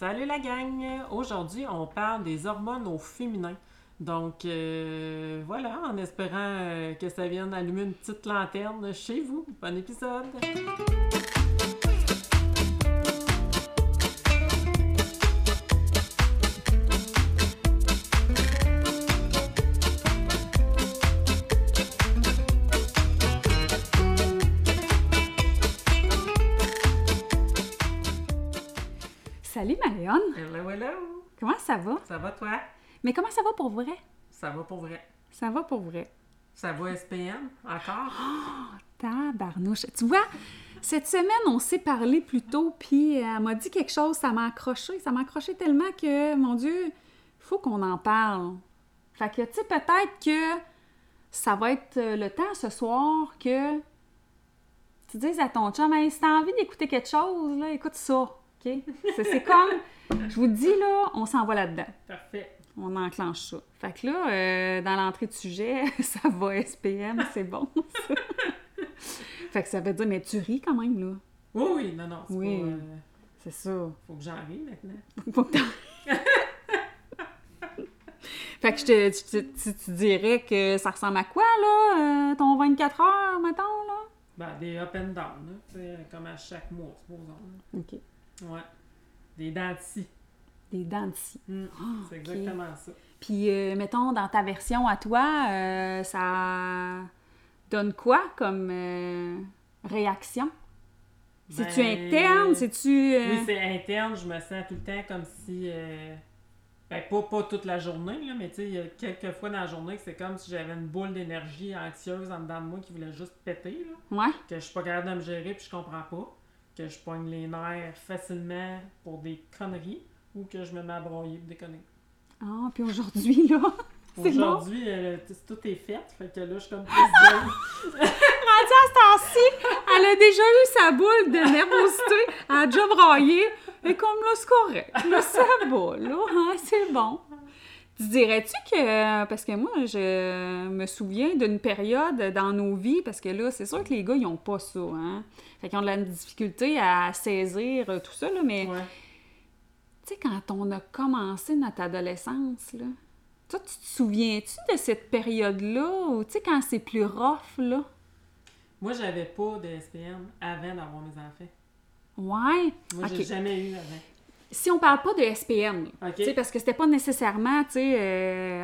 Salut la gang! Aujourd'hui, on parle des hormones au féminin. Donc, euh, voilà, en espérant euh, que ça vienne allumer une petite lanterne chez vous. Bon épisode! Hello, hello! comment ça va? Ça va toi? Mais comment ça va pour vrai? Ça va pour vrai. Ça va pour vrai. Ça va SPM encore? Tabarnouche. Tu vois, cette semaine, on s'est parlé plus tôt, puis elle m'a dit quelque chose, ça m'a accroché. Ça m'a accroché tellement que, mon Dieu, faut qu'on en parle. Fait que, tu sais, peut-être que ça va être euh, le temps ce soir que tu dises à ton chum, hey, si t'as envie d'écouter quelque chose, là, écoute ça. OK? C'est comme, je vous dis, là, on s'en va là-dedans. Parfait. On enclenche ça. Fait que là, euh, dans l'entrée de sujet, ça va SPM, c'est bon. ça. fait que ça veut dire, mais tu ris quand même, là. Oui, oui, non, non, c'est Oui. pas... euh, C'est ça. faut que j'en rie maintenant. Faut que t'en- fait que je te, tu, tu- tu dirais que ça ressemble à quoi, là, euh, ton 24 heures, mettons, là? Ben, des up and down, là, comme à chaque mois, supposons. là. OK. Ouais. Des dents de scie. Des dents de scie. Mm, Ah, c'est exactement ça. Puis, euh, mettons, dans ta version à toi, euh, ça donne quoi comme euh, réaction? C'est-tu Ben, interne? C'est-tu... Oui, c'est interne. Je me sens tout le temps comme si. Ben, pas, pas toute la journée, là, mais tu sais, il y a quelques fois dans la journée que c'est comme si j'avais une boule d'énergie anxieuse en dedans de moi qui voulait juste péter, là. Ouais. Que je suis pas capable de me gérer puis je comprends pas. Que je pogne les nerfs facilement pour des conneries ou que je me mets à broyer pour des conneries. Ah, puis aujourd'hui, là, bon. Aujourd'hui, euh, tout est fait, fait que là, je suis comme plus zen. Rendu à ce temps-ci, elle a déjà eu sa boule de nervosité, elle a déjà braillé, et comme là, c'est correct. Là, ça va, là, hein, c'est bon. Tu dirais-tu que, parce que moi, je me souviens d'une période dans nos vies, parce que là, c'est sûr que les gars, ils ont pas ça, hein. Fait qu'ils ont de la difficulté à saisir euh, tout ça, là, mais Ouais. tu sais, quand on a commencé notre adolescence, là, toi, tu te souviens-tu de cette période-là, ou tu sais, quand c'est plus rough, là? Moi, j'avais pas de SPM avant d'avoir mes enfants. Ouais? Moi, Ok. j'ai jamais eu avant. Si on parle pas de SPM, parce que c'était pas nécessairement euh,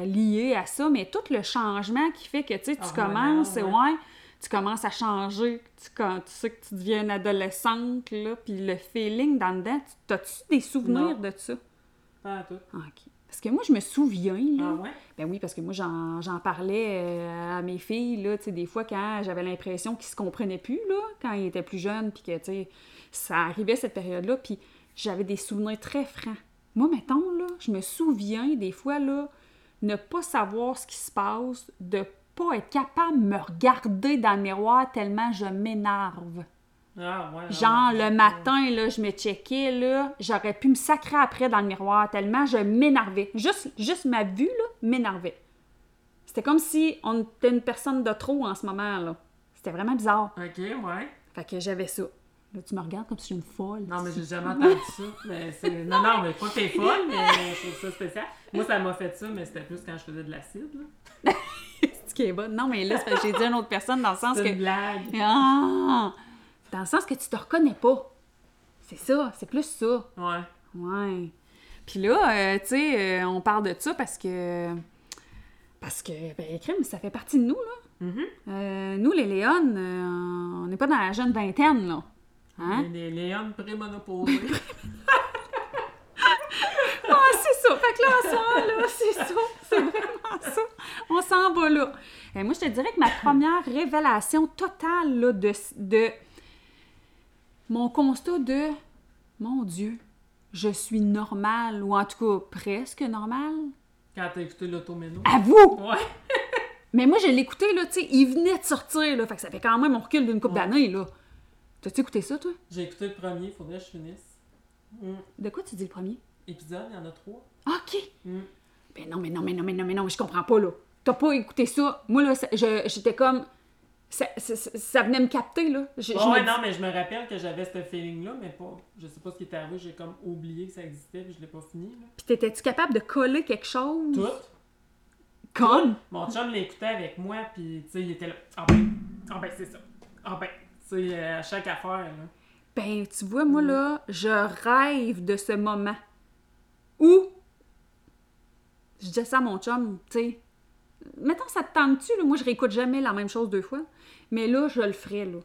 à- lié à ça, mais tout le changement qui fait que tu commences, ouais. ouais, tu commences à changer, tu, quand, tu sais que tu deviens une adolescente, là, puis le feeling dans dedans, tu- t'as-tu des souvenirs Non. de ça? Pas à tout. Ah, OK. Parce que moi, je me souviens, là, Ah ouais? ben oui, parce que moi, j'en j'en parlais euh, à mes filles, là, tu sais, des fois, quand j'avais l'impression qu'ils se comprenaient plus, là, quand ils étaient plus jeunes, puis que, tu sais, ça arrivait cette période-là, puis j'avais des souvenirs très francs. Moi, mettons, là, je me souviens, des fois, là, ne pas savoir ce qui se passe, de pas être capable de me regarder dans le miroir tellement je m'énerve. Ah ouais. Genre, ouais. le matin, là, je me checkais, là, j'aurais pu me sacrer après dans le miroir tellement je m'énervais. Juste, juste ma vue, là, m'énervait. C'était comme si on était une personne de trop en ce moment, là. C'était vraiment bizarre. Ok, ouais. Fait que j'avais ça. Là, tu me regardes comme si j'étais une folle. Non, mais j'ai jamais entendu ça. Mais. Non, non, mais pas que t'es folle, mais je trouve ça spécial. Moi, ça m'a fait ça, mais c'était plus quand je faisais de l'acide. là. C'est qui est bonne. Non, mais là, c'est parce que j'ai dit à une autre personne dans le sens que. une blague. Ah! Dans le sens que tu te reconnais pas. C'est ça, c'est plus ça. Ouais. Ouais. Puis là, euh, tu sais, euh, on parle de ça parce que. Parce que, ben, crime, ça fait partie de nous, là. Mhm. Euh, nous, les Léones, on n'est pas dans la jeune vingtaine, là. Hein? Les, les léons prémonopausés. Ah, c'est ça! Fait que là, soi, là, c'est ça. C'est vraiment ça. On s'en va là. Et moi, je te dirais que ma première révélation totale, là, de, de mon constat de mon Dieu, je suis normale, ou en tout cas presque normale. Quand t'as écouté l'automéno. À vous! Ouais. Mais moi, je l'ai écouté, là, tu sais, il venait de sortir, là. Fait que ça fait quand même un recul d'une couple Ouais. d'années, là. T'as-tu écouté ça, toi? J'ai écouté le premier, faudrait que je finisse. Mm. De quoi tu dis le premier? Épisode, il y en a trois. OK! Mm. Ben non, mais non, mais non, mais non, mais non, mais je comprends pas, là. T'as pas écouté ça. Moi, là, j'étais comme... ça, ça- ça- ça venait me capter, là. Je- je Ouais, me non, mais je me rappelle que j'avais ce feeling-là, mais pas. Je sais pas ce qui est arrivé, j'ai comme oublié que ça existait, puis je l'ai pas fini. Là. Puis t'étais-tu capable de coller quelque chose? Tout. Comme? Mon chum l'écoutait avec moi, puis tu sais, il était là. Ah ben, ah ben, c'est ça. Ah ben, tu sais, euh, à chaque affaire, là. Ben, tu vois, moi, là, je rêve de ce moment où je disais ça à mon chum, tu sais. Mettons, ça te tente-tu? Moi, je réécoute jamais la même chose deux fois. Mais là, je le ferais, là.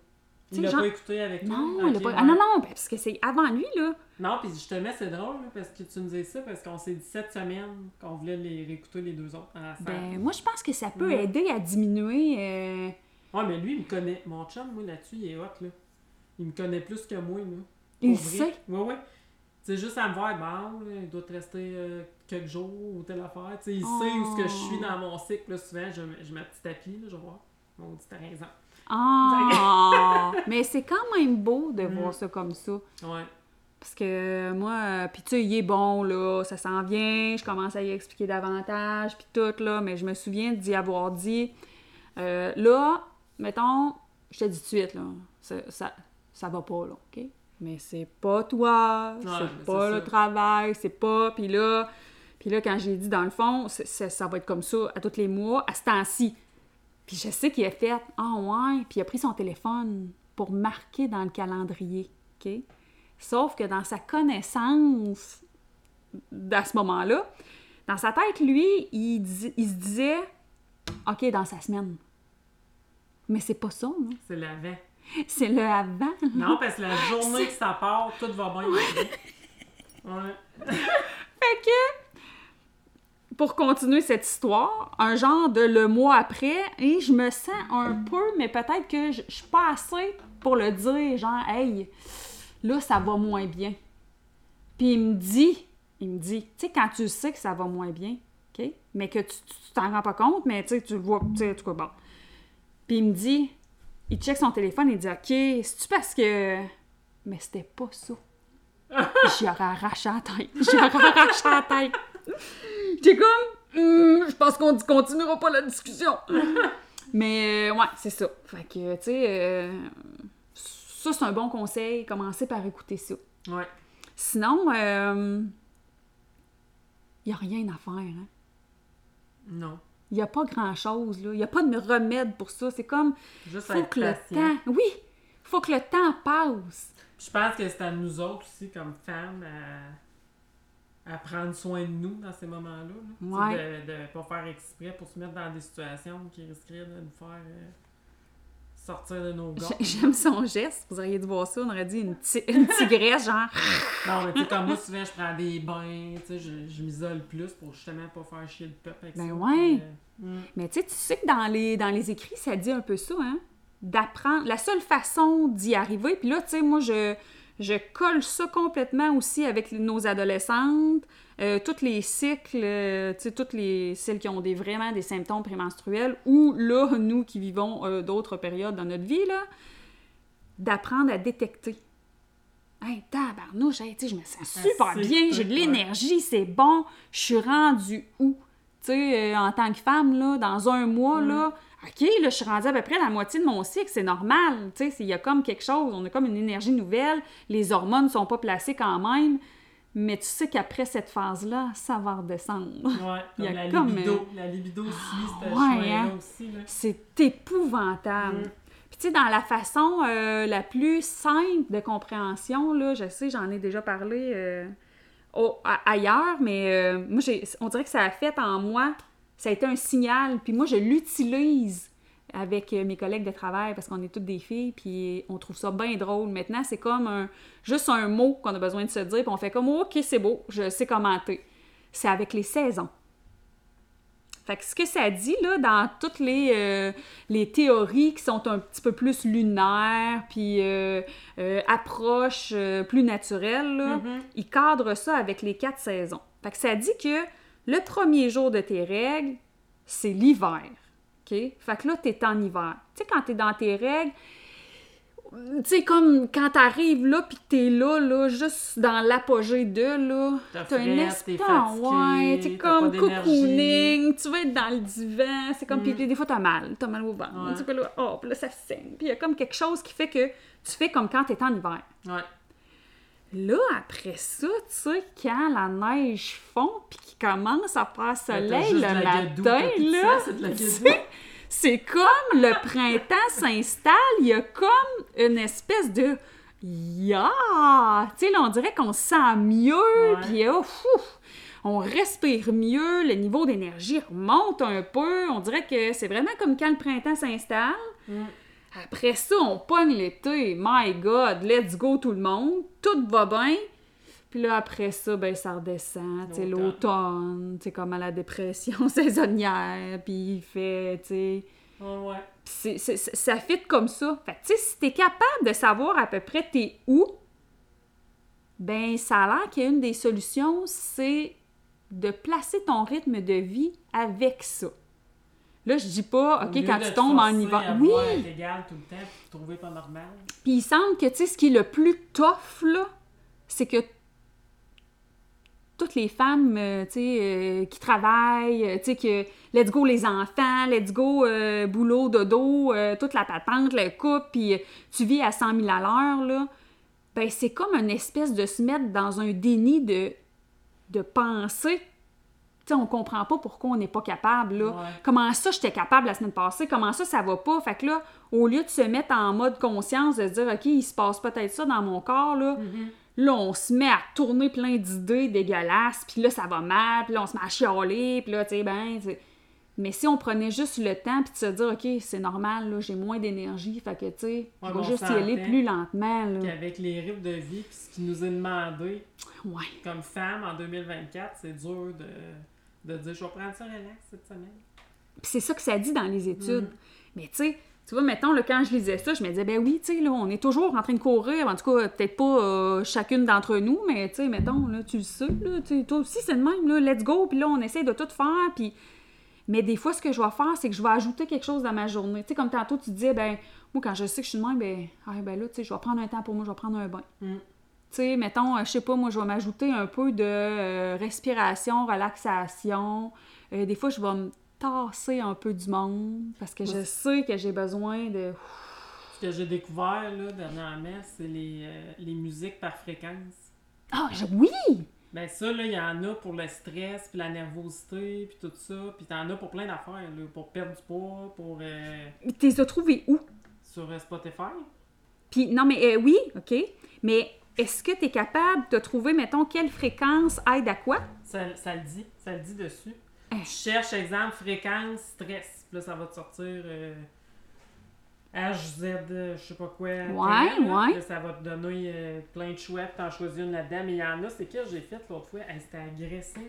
Tu Il sais, l'a genre- pas écouté avec toi? Non, pas- ouais. ah, non, non, ben, parce que c'est avant lui, là. Non, puis justement, c'est drôle, là, parce que tu me disais ça, parce qu'on s'est dit cette semaine qu'on voulait les réécouter les deux autres. Ben, moi, je pense que ça peut Ouais. aider à diminuer. euh, Ouais, mais lui, il me connaît. Mon chum, moi, là-dessus, il est hot, là. Il me connaît plus que moi, là. Il vrai. sait? Ouais, ouais. Tu sais, juste à me voir, bon, là, il doit te rester euh, quelques jours ou telle affaire. Tu sais, il sait où ce que je suis Oh. dans mon cycle, là. Souvent, je, je mets un petit tapis, là, je voir. Mon t'as raison. Ah! Mais c'est quand même beau de Mm. voir ça comme ça. Ouais. Parce que moi, puis tu sais, il est bon, là, ça s'en vient, je commence à y expliquer davantage, puis tout, là, mais je me souviens d'y avoir dit, euh, là, mettons, je te dis tout de suite, là, ça, ça, ça va pas, là, OK? Mais c'est pas toi, c'est c'est pas le ça. travail, c'est pas, puis là, puis là, quand j'ai dit, dans le fond, ça va être comme ça à tous les mois, à ce temps-ci. Puis je sais qu'il a fait « Ah ouais », puis il a pris son téléphone pour marquer dans le calendrier, OK? Sauf que dans sa connaissance à ce moment-là, dans sa tête, lui, il, se disait « OK, dans sa semaine ». Mais c'est pas ça, là. C'est l'avant. c'est le avant. Non, parce que la journée que ça part, tout va bien. Ouais. Fait que, pour continuer cette histoire, un genre de le mois après, et je me sens un peu, mais peut-être que je, je suis pas assez pour le dire, genre, hey, là, ça va moins bien. Puis il me dit, il me dit, tu sais, quand tu sais que ça va moins bien, OK, mais que tu t'en rends pas compte, mais tu sais, tu le vois, tu sais, en tout cas, bon. Puis il me dit, il check son téléphone et il dit, OK, c'est-tu parce que. Mais c'était pas ça. J'y aurais arraché la tête. J'y aurais arraché la tête. J'étais comme, Hum, je pense qu'on continuera pas la discussion. Mais euh, ouais, c'est ça. Fait que, tu sais, euh, ça, c'est un bon conseil. Commencez par écouter ça. Ouais. Sinon, il n'y a rien à faire. Hein? Non. Il n'y a pas grand-chose. Il n'y a pas de remède pour ça. C'est comme, Juste faut que le temps... Oui, faut que le temps passe. Puis Je pense que c'est à nous autres aussi, comme femmes, à, à prendre soin de nous dans ces moments-là. Ouais. De ne pas faire exprès pour se mettre dans des situations qui risqueraient de nous faire euh, sortir de nos. J'ai- J'aime son geste. Vous auriez dû voir ça. On aurait dit une, une tigresse, genre. Non, mais tu sais, comme moi, souvent, je prends des bains, tu sais, je, je m'isole plus pour justement pas faire chier le peuple avec Ben ça. ouais. puis, euh, mm. Mais tu sais, tu sais que dans les, dans les écrits, ça dit un peu ça, hein? D'apprendre. La seule façon d'y arriver, puis là, tu sais, moi, je, je colle ça complètement aussi avec nos adolescentes, euh, tous les cycles, euh, toutes les, celles qui ont des, vraiment des symptômes prémenstruels, ou là, nous qui vivons euh, d'autres périodes dans notre vie, là, d'apprendre à détecter. Hey, tabarnouche, hey, je me sens super Assez bien, j'ai de l'énergie, c'est bon, je suis rendue où? Euh, en tant que femme, là, dans un mois, Mm. là, OK, là, je suis rendue à peu près la moitié de mon cycle, c'est normal. Tu sais, c'est- il y a comme quelque chose, on a comme une énergie nouvelle, les hormones sont pas placées quand même, mais tu sais qu'après cette phase-là, ça va redescendre. Ouais, Il y comme a la comme, libido. La libido suit ce ouais, chemin-là hein. aussi. C'est épouvantable. Mm. Puis tu sais, dans la façon euh, la plus simple de compréhension, là, je sais, j'en ai déjà parlé euh, au- ailleurs, mais euh, moi, on dirait que ça a fait en moi, ça a été un signal, puis moi, je l'utilise avec euh, mes collègues de travail parce qu'on est toutes des filles, puis on trouve ça bien drôle. Maintenant, c'est comme un, juste un mot qu'on a besoin de se dire, puis on fait comme, OK, c'est beau, je sais commenter. C'est avec les saisons. Fait que ce que ça dit, là, dans toutes les, euh, les théories qui sont un petit peu plus lunaires, puis euh, euh, approches euh, plus naturelles, là, Mhm. il cadre ça avec les quatre saisons. Fait que ça dit que le premier jour de tes règles, c'est l'hiver. OK? Fait que là, t'es en hiver. Tu sais, quand t'es dans tes règles, tu sais, comme quand t'arrives là, puis que t'es là, là, juste dans l'apogée de, là, T'as un fatigué, ouais, t'es comme cocooning, tu vas être dans le divan, c'est comme, Mm. puis des fois t'as mal, t'as mal au ventre, Ouais. tu peux là, oh, puis là, ça saigne, puis il y a comme quelque chose qui fait que tu fais comme quand t'es en hiver. Ouais. Là, après ça, tu sais, quand la neige fond, puis qu'il commence à faire T'as soleil le matin, là, c'est comme le printemps s'installe, il y a comme une espèce de ya, tu sais, là, on dirait qu'on se sent mieux, puis oh, on respire mieux, le niveau d'énergie remonte un peu, on dirait que c'est vraiment comme quand le printemps s'installe. Mm. Après ça, on pogne l'été. My God, let's go tout le monde. Tout va bien. Puis là, après ça, ben, ça redescend. Sais, L'automne. sais, comme à la dépression saisonnière. Puis il fait, tu sais... Ouais, ouais. Puis c'est- c'est- c'est- ça fit comme ça. Fait que, tu sais, si t'es capable de savoir à peu près t'es où, ben, ça a l'air qu'une des solutions, c'est de placer ton rythme de vie avec ça. Là, je dis pas, OK, quand tu tombes en hiver. Oui! tout le temps, puis te trouver pas normal. Puis il semble que, tu sais, ce qui est le plus tough, là, c'est que toutes les femmes, euh, tu sais, euh, qui travaillent, euh, tu sais, que let's go les enfants, let's go euh, boulot, dodo, euh, toute la patente, le couple, puis tu vis à 100 000 à l'heure, là, ben c'est comme une espèce de se mettre dans un déni de, de pensée. Tu sais, on comprend pas pourquoi on n'est pas capable, là. Ouais. Comment ça, j'étais capable la semaine passée? Comment ça, ça va pas? Fait que là, au lieu de se mettre en mode conscience, de se dire, OK, il se passe peut-être ça dans mon corps, là, là, on se met à tourner plein d'idées dégueulasses, puis là, ça va mal, puis là, on se met à chialer, puis là, tu sais, ben... c'est- Mais si on prenait juste le temps, puis de se dire, OK, c'est normal, là, j'ai moins d'énergie, fait que, tu sais, Ouais, on juste y aller plus lentement, là. Qu'avec les rythmes de vie, puis ce qui nous est demandé Ouais. comme femme en 2024, c'est dur de, de dire je vais prendre ça relax cette semaine. Puis c'est ça que ça dit dans les études. Mm. Mais tu sais, tu vois, mettons, là, quand je lisais ça, je me disais, ben oui, tu sais, là, on est toujours en train de courir. En tout cas, peut-être pas euh, chacune d'entre nous, mais tu sais, mettons, là, tu le sais, là, toi aussi, c'est le même, là, let's go, puis là, on essaie de tout faire, puis... Mais des fois, ce que je vais faire, c'est que je vais ajouter quelque chose dans ma journée. Tu sais, comme tantôt, tu disais, ben, moi, quand je sais que je suis de même, ben, ah, ben là, tu sais, je vais prendre un temps pour moi, je vais prendre un bain. Mm. Tu sais, mettons, euh, je sais pas, moi, je vais m'ajouter un peu de euh, respiration, relaxation. Euh, des fois, je vais me tasser un peu du monde parce que je sais que j'ai besoin de... Ce que j'ai découvert là, dernièrement, c'est les, euh, les musiques par fréquence. Ah, je- oui! Ben ça, là, il y en a pour le stress, puis la nervosité, puis tout ça. Puis t'en as pour plein d'affaires, là, pour perdre du poids, pour... euh, Tu les as trouvés où? sur euh, Spotify. Puis, non, mais euh, oui, OK. Mais est-ce que tu es capable de trouver, mettons, quelle fréquence aide à quoi? Ça, ça le dit, ça le dit dessus. Eh. Tu cherches, exemple, fréquence, stress. Puis là, ça va te sortir euh, HZ, euh, je sais pas quoi. ouais. Puis là, ça va te donner euh, plein de choix, t'en choisis une là-dedans. Mais il y en a, c'est que j'ai fait l'autre fois. Hey, C'était agressant, là.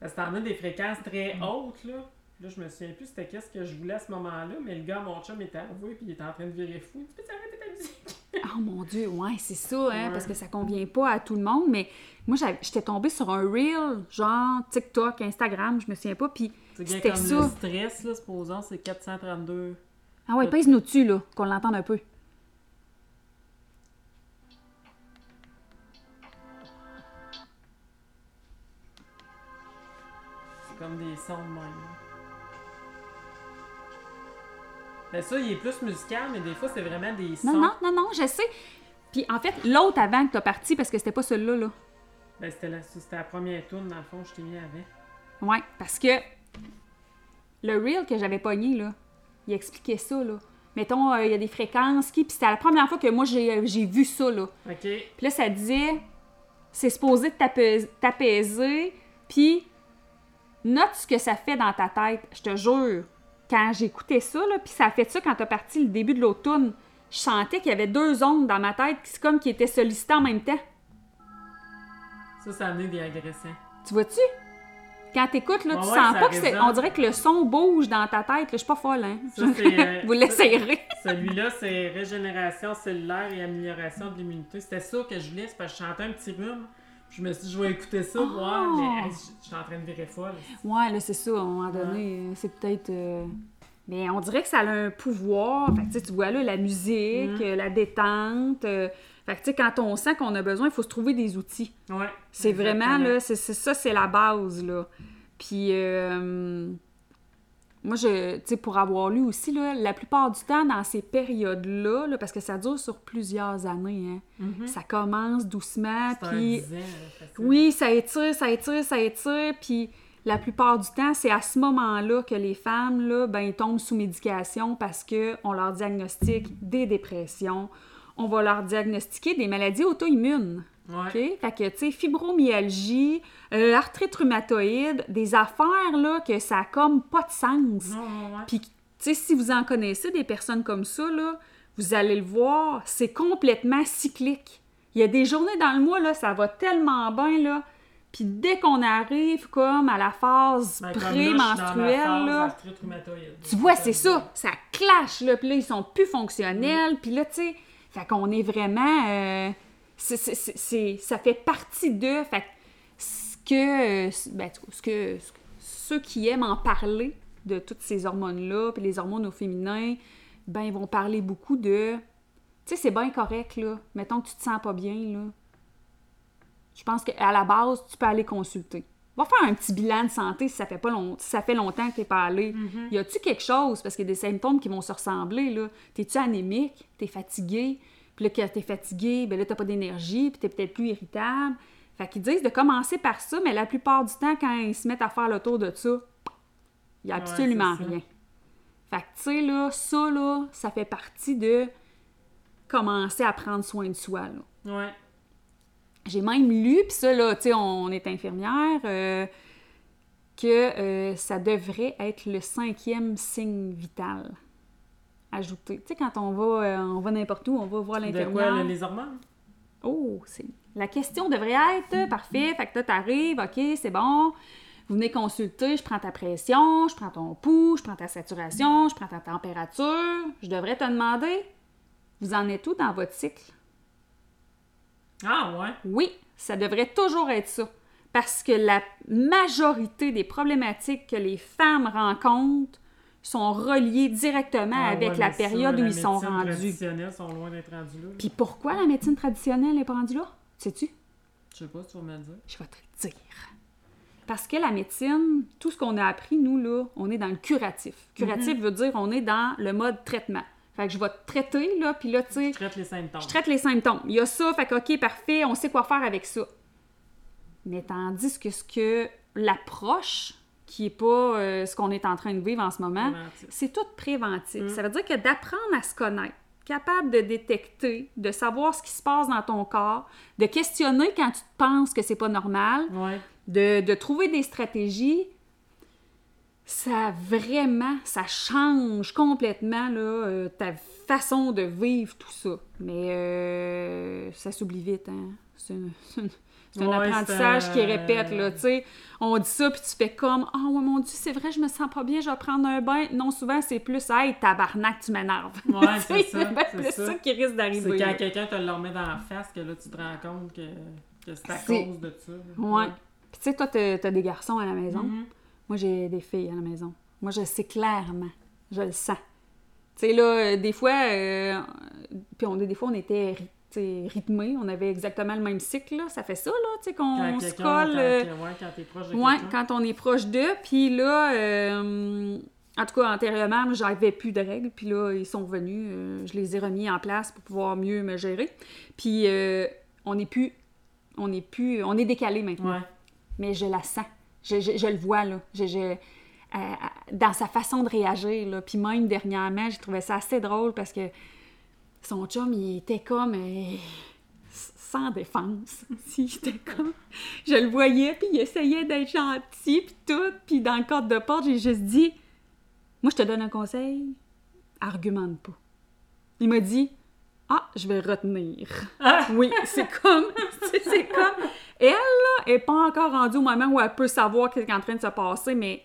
Parce que t'en as des fréquences très Mm. hautes, là. Là, je me souviens plus c'était qu'est-ce que je voulais à ce moment-là, mais le gars, mon chum, était arrivé, puis il était en train de virer fou. Tu peux arrêter ta musique? Oh mon Dieu, ouais, c'est ça, hein, Ouais. parce que ça convient pas à tout le monde. Mais moi, j'étais tombée sur un reel, genre TikTok, Instagram, je me souviens pas, puis C'était comme ça. le stress, là, supposons, c'est 432. Ah ouais, pèse-nous dessus, là, qu'on l'entende un peu. C'est comme des sons de même. Ça, il est plus musical, mais des fois, c'est vraiment des sons. Non, non, non, non, je sais. Puis en fait, l'autre avant que t'as parti, parce que c'était pas celui-là, là. Ben c'était la, c'était la première tune dans le fond, je t'ai mis avec. Ouais, parce que le reel que j'avais pogné, là, il expliquait ça, là. Mettons, euh, il y a des fréquences qui... Puis c'était la première fois que moi, j'ai euh, j'ai vu ça, là. OK. Puis là, ça disait, c'est supposé t'apais- t'apaiser, puis note ce que ça fait dans ta tête. Je te jure, quand j'écoutais ça, là, puis ça a fait ça quand t'as parti le début de l'automne, je sentais qu'il y avait deux ondes dans ma tête, qui comme qui étaient sollicitées en même temps. Ça, ça a amené des agressants. Tu vois-tu? Quand t'écoutes, là, tu ouais, sens pas que c'est... On dirait que le son bouge dans ta tête. là. Je suis pas folle, hein? Ça, c'est, euh, Vous l'essayerez. Celui-là, c'est régénération cellulaire et amélioration de l'immunité. C'était ça que je voulais, c'est parce que je chantais un petit rhume. Je me suis dit, je vais écouter ça, Oh! voir, mais hey, je suis en train de virer folle. Ouais, là, c'est ça. À un moment donné, euh, c'est peut-être... euh, Mais on dirait que ça a un pouvoir. Fait que, tu vois là, la musique, Mm. la détente. euh, fait que, tu sais, quand on sent qu'on a besoin, il faut se trouver des outils. Ouais. C'est vraiment, là, c'est ça, c'est la base, là. Puis, euh, moi, je, tu sais, pour avoir lu aussi, là, la plupart du temps, dans ces périodes-là, là, parce que ça dure sur plusieurs années, hein, Mhm. ça commence doucement, puis... 10 ans, là, facile. Oui, ça étire, ça étire, ça étire, puis la plupart du temps, c'est à ce moment-là que les femmes, là, ben, tombent sous médication parce qu'on leur diagnostique des dépressions, on va leur diagnostiquer des maladies auto-immunes. Ouais. OK? Fait que, tu sais, fibromyalgie, euh, arthrite rhumatoïde, des affaires, là, que ça a comme pas de sens. Ouais. Puis, tu sais, si vous en connaissez des personnes comme ça, là, vous allez le voir, c'est complètement cyclique. Il y a des journées dans le mois, là, ça va tellement bien, là. Puis dès qu'on arrive comme à la phase Ben, pré-menstruelle, tu vois, c'est ça, ça clash, là, puis là, ils sont plus fonctionnels, puis là, tu sais, fait qu'on est vraiment... euh, c'est- ça fait partie d'eux, fait ce que, euh, ben, ce que, ce que- ceux qui aiment en parler de toutes ces hormones-là, puis les hormones au féminin, ben, ils vont parler beaucoup de... Tu sais, c'est bien correct, là, mettons que tu te sens pas bien, là. Je pense qu'à la base, tu peux aller consulter. Va faire un petit bilan de santé si ça fait pas long... si ça fait longtemps que tu pas allé. Mhm. Y a-tu quelque chose? Parce qu'il y a des symptômes qui vont se ressembler, là. T'es-tu anémique? T'es fatigué? Puis là, quand t'es fatigué, ben là, t'as pas d'énergie, puis t'es peut-être plus irritable. Fait qu'ils disent de commencer par ça, mais la plupart du temps, quand ils se mettent à faire le tour de ça, il y a absolument rien. Fait que, tu sais, là, ça, là, ça fait partie de commencer à prendre soin de soi, là. Ouais. J'ai même lu, puis ça, là, tu sais, on est infirmière, euh, que euh, ça devrait être le cinquième signe vital ajouté. Tu sais, quand on va, euh, on va n'importe où, on va voir De quoi, l'infirmière. les hormones? Oh, c'est... La question devrait être, euh, parfait, fait que là, t'arrives, OK, c'est bon, vous venez consulter, je prends ta pression, je prends ton pouls, je prends ta saturation, je prends ta température. Je devrais te demander, vous en êtes où dans votre cycle? Ah, ouais. Oui, ça devrait toujours être ça. Parce que la majorité des problématiques que les femmes rencontrent sont reliées directement Ah, avec ouais, la ça, période où la ils sont rendus. traditionnelle sont loin d'être rendus là. Puis pourquoi la médecine traditionnelle n'est pas rendue là? Sais-tu? Je sais pas si tu vas me le dire. Je vais te le dire. Parce que la médecine, tout ce qu'on a appris, nous, là, on est dans le curatif. Curatif veut dire on est dans le mode traitement. Fait que je vais te traiter, là, puis là, tu sais, Je traite les symptômes. je traite les symptômes. Il y a ça, fait que, OK, parfait, on sait quoi faire avec ça. Mais tandis que ce que l'approche, qui est pas euh, ce qu'on est en train de vivre en ce moment, c'est tout préventif. Mm. Ça veut dire que d'apprendre à se connaître, capable de détecter, de savoir ce qui se passe dans ton corps, de questionner quand tu penses que c'est pas normal, Ouais. de, de trouver des stratégies, ça vraiment, ça change complètement là, euh, ta façon de vivre tout ça. Mais euh, ça s'oublie vite, hein. C'est une- c'est une- c'est un Ouais, apprentissage c'est qui répète, là, tu sais. On dit ça, puis tu fais comme « Ah, ouais, mon Dieu, c'est vrai, je me sens pas bien, je vais prendre un bain. » Non, souvent, c'est plus « Hey, tabarnak, tu m'énerves. Ouais, c'est ça, c'est plus ça. ça qui risque C'est d'arriver. quand là. quelqu'un te le remet dans la face que là, tu te rends compte que, que c'est à C'est- cause de ça. Ouais. Puis tu sais, toi, t'as des garçons à la maison. Mhm. Moi, j'ai des filles à la maison. Moi, je sais clairement. Je le sens. Tu sais, là, euh, des fois, euh, puis on, des fois, on était ry- tu sais, rythmés. On avait exactement le même cycle, là. Ça fait ça, là, tu sais, Quand qu'on se colle. quand, euh, ouais, quand t'es proche de Ouais, quelqu'un. quand on est proche d'eux. Puis là, euh, en tout cas, antérieurement, j'avais plus de règles. Puis là, ils sont venus. euh, je les ai remis en place pour pouvoir mieux me gérer. Puis on n'est plus... On est plus... On est décalé maintenant Ouais. mais je la sens. Je, je- je le vois, là. Je, je- euh, dans sa façon de réagir, là. Puis même, dernièrement, j'ai trouvé ça assez drôle parce que son chum, il était comme... euh, sans défense. Si, j'étais comme... Je le voyais, puis il essayait d'être gentil, puis tout. Puis dans le cadre de porte, j'ai juste dit... Moi, je te donne un conseil. Argumente pas. Il m'a dit... Ah, je vais retenir. Ah! Oui, c'est comme... c'est- comme... Elle, là, est pas encore rendue au moment où elle peut savoir ce qui est en train de se passer, mais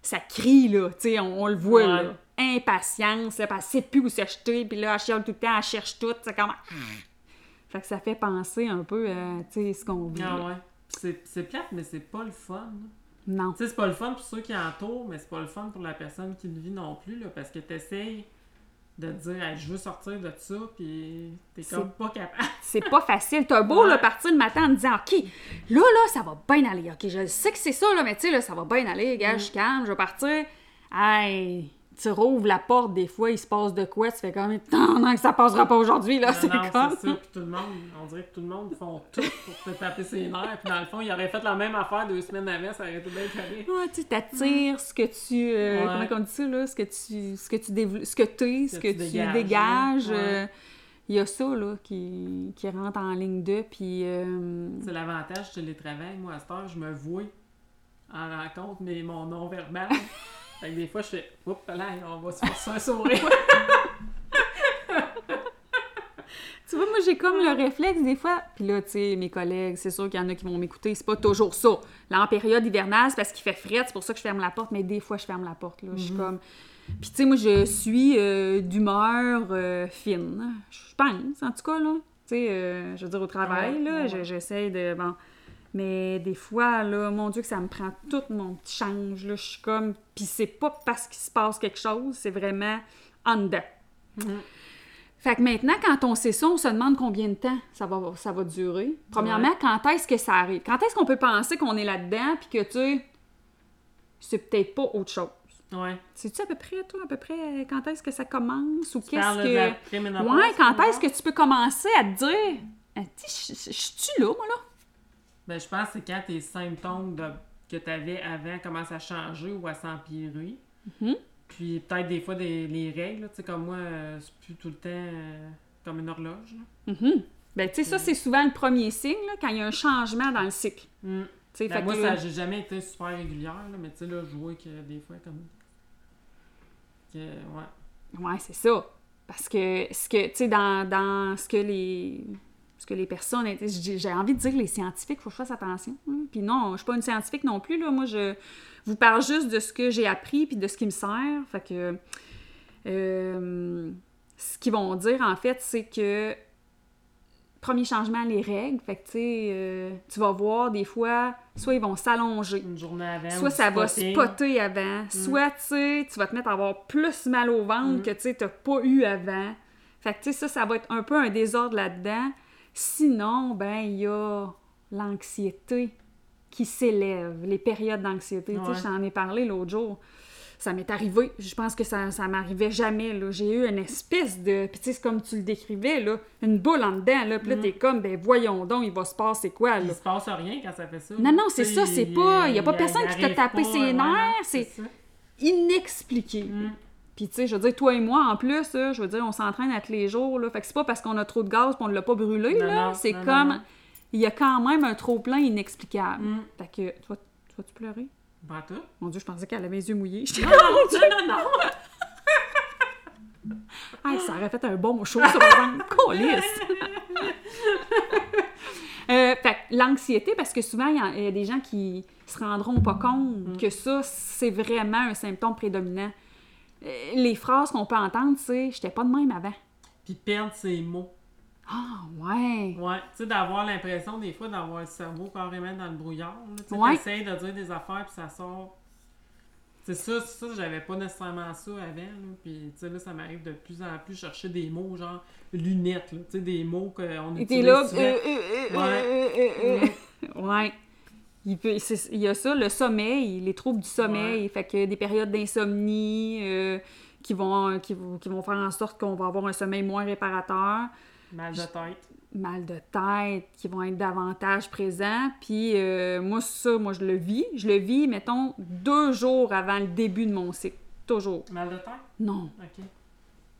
ça crie, là, tu sais, on, on le voit, Ouais. là. Impatience, là, puis elle sait plus où s'acheter, puis là, elle chiale tout le temps, elle cherche tout, c'est comme... Fait que ça fait penser un peu à, tu sais, ce qu'on vit. Ah ouais. C'est plate, mais c'est pas le fun. Non. Tu sais, c'est pas le fun pour ceux qui entourent, mais c'est pas le fun pour la personne qui le vit non plus, là, parce que t'essayes de te dire, Hey, je veux sortir de ça, puis t'es comme pas capable. C'est pas facile. T'as beau Ouais. là, partir le matin en te disant OK, là, là, ça va bien aller. OK, je sais que c'est ça, là, mais tu sais, là, ça va bien aller. Gars, je suis calme, je vais partir. Hey, tu rouvres la porte, des fois, il se passe de quoi? Tu fais comme non, non, que ça passera pas aujourd'hui, là. C'est non, comme. c'est ça, puis tout le monde, on dirait que tout le monde font tout pour te taper ses nerfs, puis dans le fond, ils auraient fait la même affaire deux semaines avant, ça aurait été bien carré. Ouais, tu t'attires ce que tu. euh, Ouais. Comment on dit ça, là? Ce que tu, ce que tu développes, ce que t'es, ce Que que, tu dégages, dégages. Ouais. euh, Il y a ça, là, qui, qui rentre en ligne de, puis. euh, C'est l'avantage du télétravail. Moi, à cette heure, je me vois en rencontre, mais mon non-verbal. fait que des fois, je fais Oups, là, on va se forcer un sourire. Tu vois, moi, j'ai comme le réflexe des fois. Puis là, tu sais, mes collègues, c'est sûr qu'il y en a qui vont m'écouter. C'est pas toujours ça. Là, en période hivernale, c'est parce qu'il fait frais, c'est pour ça que je ferme la porte. Mais des fois, je ferme la porte. Là. Je suis comme. Puis, tu sais, moi, je suis euh, d'humeur euh, fine. Je pense, en tout cas, là. Tu sais, euh, je veux dire, au travail, Ouais, là, ouais. j'essaie de. Bon. Mais des fois, là, mon Dieu, que ça me prend tout mon petit change. Là, je suis comme. Puis c'est pas parce qu'il se passe quelque chose, c'est vraiment en dedans. Fait que maintenant, quand on sait ça, on se demande combien de temps ça va, ça va durer. Premièrement, quand est-ce que ça arrive? Quand est-ce qu'on peut penser qu'on est là-dedans puis que, tu sais, c'est peut-être pas autre chose? Ouais. Sais-tu à peu près, toi, à peu près, quand est-ce que ça commence ou qu'est-ce que... Ouais, quand est-ce que tu peux commencer à te dire... Ah, je- je je suis là, moi, là? Ben, je pense que c'est quand tes symptômes de... que tu avais avant commencent à changer ou à s'empirer. Mhm. Puis peut-être des fois des, les règles, tu sais, comme moi, euh, c'est plus tout le temps euh, comme une horloge. là. Mhm. Ben, tu sais, ça, c'est souvent le premier signe, là, quand il y a un changement dans le cycle. Mm. Ben, fait moi, que- ça, j'ai jamais été super régulière, là, mais tu sais, là, je vois que des fois, comme. Que, ouais. Ouais, c'est ça. Parce que ce que, tu sais, dans, dans ce que les que les personnes, j'ai envie de dire les scientifiques, il faut que je fasse attention. hein. Puis non, je suis pas une scientifique non plus, là. Moi, je vous parle juste de ce que j'ai appris puis de ce qui me sert. Fait que euh, ce qu'ils vont dire, en fait, c'est que premier changement, les règles. Fait que, tu sais, euh, tu vas voir des fois, soit ils vont s'allonger, Une journée avant. Soit ça va spotting. spotter avant, soit tu sais, tu vas te mettre à avoir plus mal au ventre Mm. que tu sais, t'as pas eu avant. Fait que tu sais, ça, ça va être un peu un désordre là-dedans. Sinon, ben, il y a l'anxiété qui s'élève, les périodes d'anxiété. Tu Ouais. sais, je t'en ai parlé l'autre jour. Ça m'est arrivé. Je pense que ça, ça m'arrivait jamais, là. J'ai eu une espèce de... Puis tu sais, c'est comme tu le décrivais, là, une boule en dedans, là. Puis là, Mm. t'es comme, ben voyons donc, il va se passer quoi, Il là? se passe rien quand ça fait ça. Non, non, c'est ça, c'est il- pas- il y a pas il- personne il qui t'a tapé pas, ses nerfs, c'est-. Inexpliqué. Mm. Puis, tu sais, je veux dire, toi et moi, en plus, là, je veux dire, on s'entraîne à tous les jours, là. Fait que c'est pas parce qu'on a trop de gaz qu'on ne l'a pas brûlé, Non, là. C'est non, comme... non. Il y a quand même un trop-plein inexplicable. Mm. Fait que... Tu vas- tu vas-tu pleurer? Mon Dieu, je pensais qu'elle avait les yeux mouillés. Non, non, non, non. Ah, ça aurait fait un bon show, par exemple. Câlisse! Euh, fait que l'anxiété, parce que souvent, il y, a- il y a des gens qui se rendront pas compte que ça, c'est vraiment un symptôme prédominant. Euh, les phrases qu'on peut entendre, c'est « j'étais pas de même avant Puis perdre ses mots. ». Ah, ouais! Ouais, tu sais, d'avoir l'impression des fois d'avoir le cerveau carrément dans le brouillard. Tu Ouais. t'essayes de dire des affaires puis ça sort. C'est ça, ça, j'avais pas nécessairement ça avant. Là. Puis, tu sais, là, ça m'arrive de plus en plus chercher des mots, genre lunettes. Tu sais, des mots qu'on Et utilise t'es là... euh, euh, euh, Ouais. euh. Ouais. Il, peut, c'est- il y a ça, le sommeil, les troubles du sommeil. Fait que des périodes d'insomnie euh, qui, vont, qui, qui vont faire en sorte qu'on va avoir un sommeil moins réparateur. Mal de tête. mal de tête qui vont être davantage présents. Puis euh, moi, ça, moi, je le vis. Je le vis, mettons, deux jours avant le début de mon cycle. Toujours. Mal de tête? Non. Ok.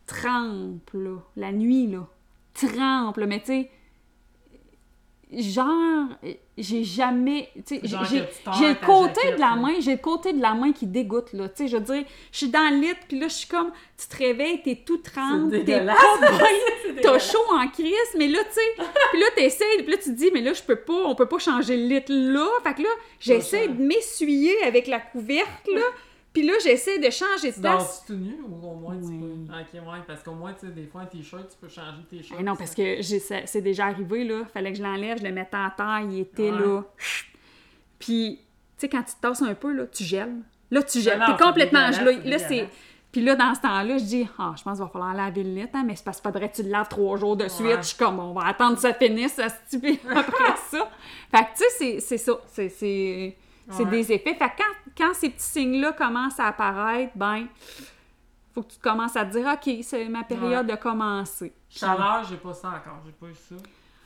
Trempe, là. La nuit, là. Trempe, là. Mais tu sais, genre, j'ai jamais... Tu sais, j'ai- le côté de la main, j'ai le côté de la main qui dégoûte, là. Tu sais, je veux dire, je suis dans le lit, puis là, je suis comme... Tu te réveilles, t'es tout trempe, C'est t'es dégueulasse. pas bien. T'as chaud en crise, mais là, tu sais, puis là, t'essayes, puis là, tu te dis, mais là, je peux pas, on peut pas changer le lit là. Fait que là, j'essaie de m'essuyer avec la couverte, là, puis là, j'essaie de changer de Tu place. dors tout nu ou au moins tu Oui. peux. Ok, ouais, parce qu'au moins, tu sais, des fois, un t-shirt, tu peux changer de t-shirt. Eh non, parce que c'est déjà arrivé, là, fallait que je l'enlève, je le mettais en terre, il était Ouais. là. Puis, tu sais, quand tu te tasses un peu, là, tu gèles. Là, tu gèles. Ah T'es complètement gelé. Là, c'est. Puis là, dans ce temps-là, je dis, ah, je pense qu'il va falloir laver le lit, hein, mais c'est parce qu'il faudrait que tu le laves trois jours de suite. Ouais. Je suis comme, on va attendre que ça finisse, ça se tue après ça. Fait que, tu sais, c'est- c'est ça. C'est, c'est, c'est Ouais. des effets. Fait que quand, quand ces petits signes-là commencent à apparaître, ben, faut que tu commences à te dire, OK, c'est ma période de commencer. Chaleur, j'ai pas ça encore. J'ai pas eu ça.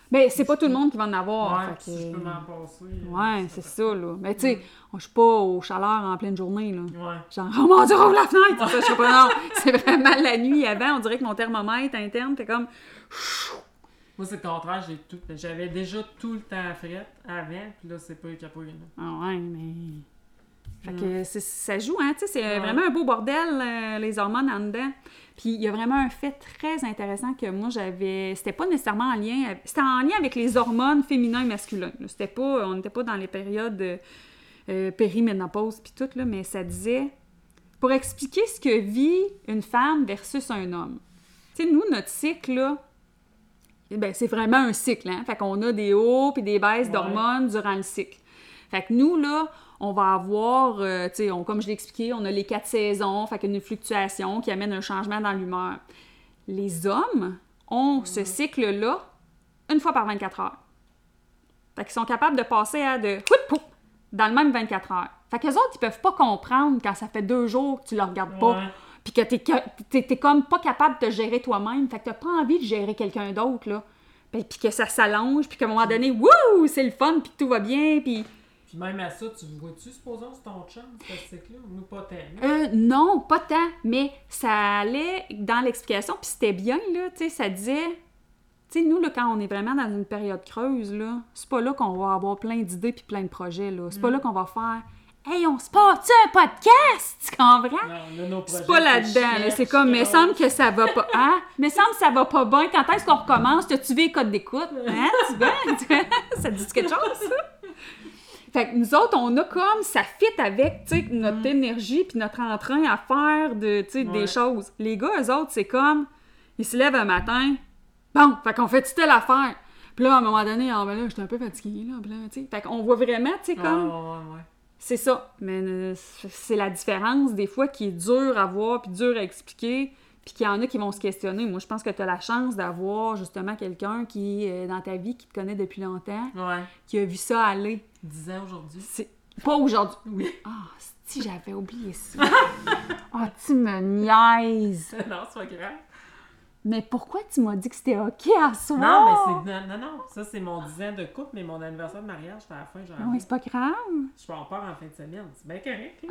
Mais c'est pas tout le monde qui va en avoir. ouais, que- je peux m'en passer. Ouais, c'est ça, là. Mais tu sais, je suis pas aux chaleurs en pleine journée, là. Ouais. Genre, oh mon dieu, ouvre la fenêtre! Ça, je sais pas, non. C'est vraiment la nuit avant, on dirait que mon thermomètre interne fait comme. Moi, c'est le contraire. j'ai tout... J'avais déjà tout le temps fret avant, puis là, c'est pas eu capable. Ah ouais, mais. Fait que c'est- ça joue, hein, tu sais, c'est Ouais. vraiment un beau bordel, euh, les hormones en dedans. Puis il y a vraiment un fait très intéressant que moi j'avais. C'était pas nécessairement en lien. avec- C'était en lien avec les hormones féminins et masculins. C'était pas. On n'était pas dans les périodes euh, périménopause puis tout, là, mais ça disait. Pour expliquer ce que vit une femme versus un homme. Tu sais, nous, notre cycle, là, eh ben, c'est vraiment un cycle, hein? Fait qu'on a des hauts puis des baisses Ouais. d'hormones durant le cycle. Fait que nous, là, on va avoir, euh, tu sais, on- comme je l'ai expliqué, on a les quatre saisons, fait qu'une fluctuation qui amène un changement dans l'humeur. Les hommes ont ce cycle-là une fois par 24 heures. Fait qu'ils sont capables de passer à de dans le même 24 heures. Fait qu'eux autres, ils peuvent pas comprendre quand ça fait deux jours que tu le regardes pas. Puis que t'es, t'es, t'es comme pas capable de te gérer toi-même. Fait que t'as pas envie de gérer quelqu'un d'autre, là. Puis, que ça s'allonge, puis qu'à un moment donné, wouh, c'est le fun, puis que tout va bien, puis... Puis même à ça, tu vois-tu, supposons, c'est ton chum, ce cycle-là? Nous, pas tant? Euh, non, pas tant, mais ça allait dans l'explication, puis c'était bien, là, tu sais, ça disait... Tu sais, nous, là, quand on est vraiment dans une période creuse, là, c'est pas là qu'on va avoir plein d'idées puis plein de projets, là. C'est pas là qu'on va faire « Hey, on se passe un podcast? » Tu comprends? Non, on a nos projets. C'est pas là-dedans, là. C'est comme, mais semble que ça va pas. Hein? Mais semble que ça va pas bien. Quand est-ce qu'on recommence? T'as-tu vu les codes d'écoute? Hein? Tu vois? ça te dit quelque chose, ça? Fait que nous autres, on a comme, ça fit avec, tu sais, notre énergie puis notre entrain à faire de, tu sais, Ouais. des choses. Les gars, eux autres, c'est comme, ils se lèvent un matin, bon, fait qu'on fait telle affaire. Puis là, à un moment donné, ah ben là, j'étais un peu fatiguée, là, puis là, tu sais. Fait qu'on voit vraiment, tu sais, comme... ouais, ouais, ouais. C'est ça. Mais euh, c'est la différence des fois qui est dure à voir puis dure à expliquer. Puis qu'il y en a qui vont se questionner. Moi, je pense que tu as la chance d'avoir justement quelqu'un qui est dans ta vie, qui te connaît depuis longtemps, Ouais. qui a vu ça aller. 10 ans aujourd'hui. C'est pas aujourd'hui. Oui. Ah, si j'avais oublié ça. Ah, tu me niaises. non, c'est pas grave. Mais pourquoi tu m'as dit que c'était OK à soir? Non, mais c'est. Non, non, non. Ça, c'est mon 10 ans de couple, mais mon anniversaire de mariage, c'était à la fin janvier. Oui, c'est pas grave. Je pars pas en fin de semaine. C'est bien correct.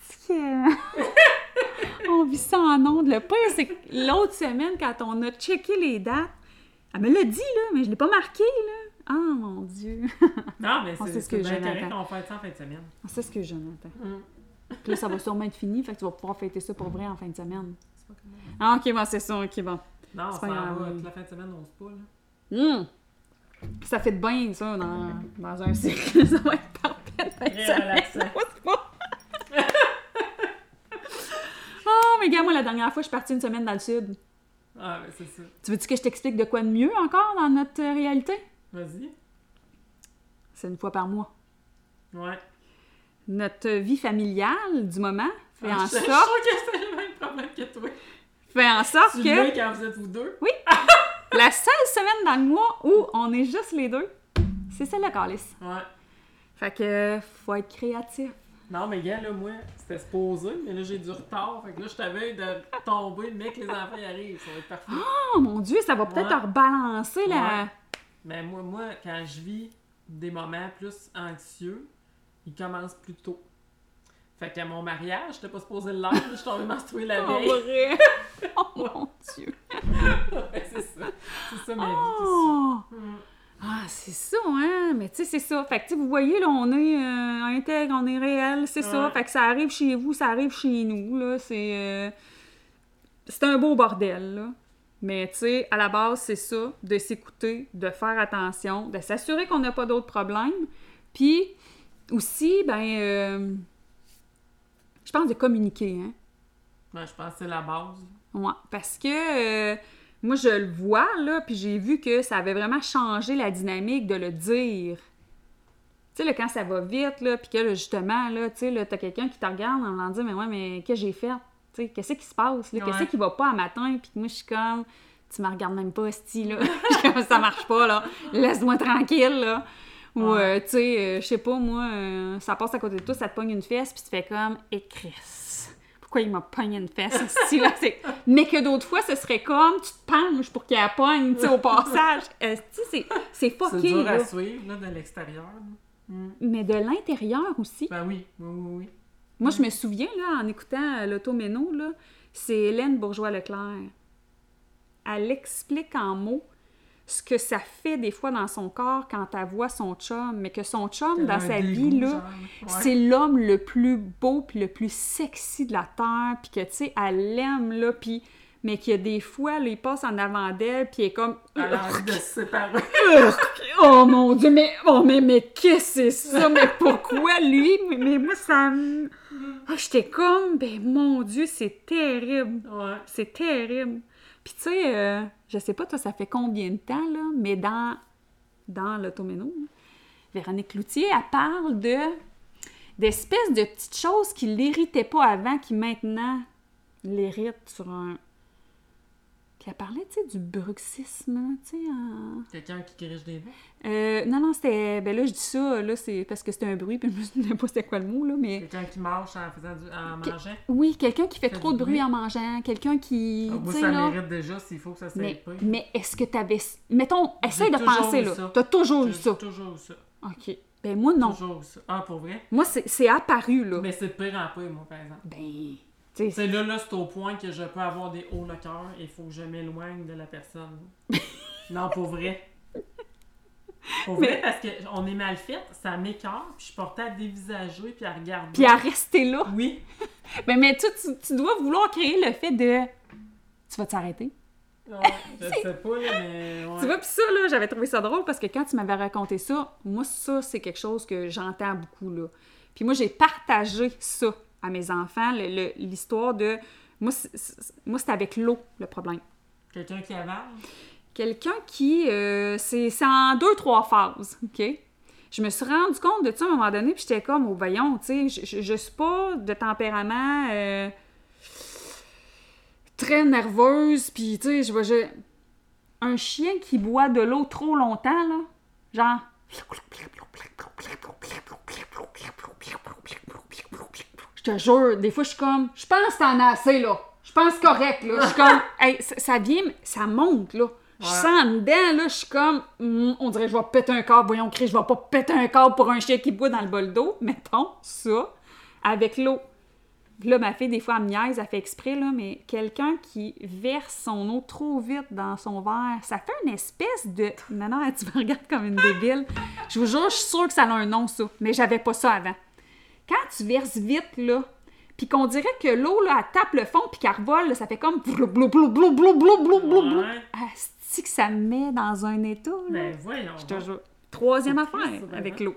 C'est que- on vit ça en ondes. Le pire, c'est que l'autre semaine, quand on a checké les dates, elle me l'a dit, là, mais je l'ai pas marqué, là. Ah, mon Dieu. Non, mais Ah, c'est ce que Jonathan. qu'on fait ça en fin de semaine. C'est ce que je n'entends. Hum. Puis là, ça va sûrement être fini, fait que tu vas pouvoir fêter ça pour vrai en fin de semaine. C'est pas comme ça. Ah, ok, bon, c'est ça, ok, bon. Non, on C'est s'en pas va. grave. La fin de semaine, on se là. Hum. Ça fait de bien, ça, dans, dans un cycle. ça va être parfait. fin de semaine. Ah, mais gars, moi, la dernière fois, je suis partie une semaine dans le sud. Ah, mais c'est ça. Tu veux-tu que je t'explique de quoi de mieux encore dans notre euh, réalité? Vas-y. C'est une fois par mois. Ouais. Notre vie familiale du moment fait Ah, en je- Je sorte, sûre que c'est le même problème que toi. fait en sorte Tu que quand vous êtes vous deux? la seule semaine dans le mois où on est juste les deux, c'est celle-là, Calice. Ouais. Fait que faut être créatif. Non, mais gars, là, moi, c'était supposé, mais là, j'ai du retard. Fait que là, je t'avais de tomber, mais que les enfants y arrivent. Ça va être parfait. Oh mon Dieu, ça va peut-être Ouais. rebalancer la. Ouais. Mais moi, moi, quand je vis des moments plus anxieux, ils commencent plus tôt. Fait qu'à mon mariage, j'étais pas supposé le live, je suis tombée menstruée la Oh, veille. vrai? oh mon Dieu. Ouais, c'est ça. C'est ça ma vie. Oh. que- Hum. Ah, c'est ça, hein? Mais tu sais, c'est ça. Fait que, tu sais, vous voyez, là, on est euh, intègre, on est réel, c'est ça. Fait que ça arrive chez vous, ça arrive chez nous, là. C'est... euh, C'est un beau bordel, là. Mais, tu sais, à la base, c'est ça, de s'écouter, de faire attention, de s'assurer qu'on n'a pas d'autres problèmes. Puis, aussi, ben... euh, Je pense de communiquer, hein? Ouais, je pense que c'est la base. Ouais, parce que euh, moi, je le vois, là, puis j'ai vu que ça avait vraiment changé la dynamique de le dire. Tu sais, quand ça va vite, là, puis que là, justement, là, tu sais, là, t'as quelqu'un qui te regarde en disant, mais ouais, mais qu'est-ce que j'ai fait? Tu sais, qu'est-ce qui se passe? là? Qu'est-ce Ouais. qui va pas un matin? Puis que moi, je suis comme, tu me regardes même pas, Sti, là. Je suis comme, ça marche pas, là. Laisse-moi tranquille, là. Ou, Ouais. euh, tu sais, euh, je sais pas, moi, euh, ça passe à côté de toi, ça te pogne une fesse, puis tu fais comme, et Chris, pourquoi il m'a pogné une fesse, Sti, là? C'est- Mais que d'autres fois, ce serait comme, tu te penches pour qu'il la pogne, tu sais, au passage. Esti, c'est c'est dur là. à suivre, là, de l'extérieur. Mm. Mais de l'intérieur aussi. Ben oui, oui, oui, oui. Moi, je me souviens, là, en écoutant euh, l'automéno, là, c'est Hélène Bourgeois-Leclerc. Elle explique en mots ce que ça fait des fois dans son corps quand elle voit son chum, mais que son chum, dans sa dégoût, vie, là. Ouais. c'est l'homme le plus beau puis le plus sexy de la terre, puis que, tu sais, elle l'aime, là, puis... Mais qu'il y a des fois, là, il passe en avant d'elle, puis il est comme... Elle a envie de se séparer. Oh mon dieu, mais, oh, mais, mais qu'est-ce que c'est ça? Mais pourquoi lui? Mais, mais moi, ça me... Ah, J'étais comme, ben mon dieu, c'est terrible. Ouais. C'est terrible. Puis tu sais, euh, je sais pas, toi, ça fait combien de temps, là, mais dans, dans l'automéno, Véronique Cloutier, elle parle de d'espèces de petites choses qui l'irritaient pas avant, qui maintenant l'irritent sur un... Puis elle parlait, tu sais, du bruxisme, tu sais, en... Quelqu'un qui griche des dents. Euh, non, non, c'était. Ben là, je dis ça, là, c'est parce que c'était un bruit, puis je me souviens pas c'était quoi le mot, là, mais. Quelqu'un qui marche en faisant du... en Que- mangeant? Oui, quelqu'un qui fait Fait trop de bruit bruit. en mangeant, quelqu'un qui. Ah, moi, ça là. mérite déjà s'il faut que ça Mais, s'aille pas. mais est-ce que t'avais. Mettons, essaye de penser, là. T'as toujours eu ça. toujours eu ça. OK. Ben, moi, non. Toujours eu ça. Ah, pour vrai? Moi, c'est c'est apparu, là. Mais c'est de pire en pire, moi, par exemple. Ben. C'est là, là, c'est au point que je peux avoir des hauts le cœur et il faut que je m'éloigne de la personne. non, pour vrai. Pour Mais- vrai, parce qu'on est mal fait, ça m'écœure, puis je suis portée à dévisager puis à regarder. Puis à rester là. Oui. Ben, mais tu, tu, tu dois vouloir créer le fait de. Tu vas t'arrêter? Ouais, je sais pas, mais. ouais. Tu vois, puis ça, là, j'avais trouvé ça drôle parce que quand tu m'avais raconté ça, moi, ça, c'est quelque chose que j'entends beaucoup, là. Puis moi, j'ai partagé ça à mes enfants, l'histoire de... Moi, c'est- avec l'eau, le problème. Quelqu'un qui avale. Quelqu'un qui... euh, c'est c'est en deux, trois phases, OK? Je me suis rendu compte de ça à un moment donné, puis j'étais comme, oh, voyons, tu sais, je, je, je suis pas de tempérament euh, très nerveuse, puis tu sais, je vois, je... Un chien qui boit de l'eau trop longtemps, là, genre... Je te jure, des fois, je suis comme, je pense que t'en as assez, là. Je pense correct, là. Je suis comme, hey, ça, ça vient, ça monte, là. Je sens en dedans, là, je suis comme, Hum, on dirait que je vais péter un câble. Voyons, Chris, je vais pas péter un câble pour un chien qui boit dans le bol d'eau. Mettons ça, avec l'eau. Là, ma fille, des fois, elle me niaise, elle fait exprès, là, mais quelqu'un qui verse son eau trop vite dans son verre, ça fait une espèce de... Non, non, tu me regardes comme une débile. Je vous jure, je suis sûre que ça a un nom, ça. Mais j'avais pas ça avant. Quand tu verses vite, là, puis qu'on dirait que l'eau, là, elle tape le fond, puis qu'elle revole, là, ça fait comme... blou, blou, blou, blou, blou, blou, blou, blou, blou. Ouais. Asti que ça me met dans un état, là. Ben, voyons. Je te jure. Troisième affaire avec l'eau.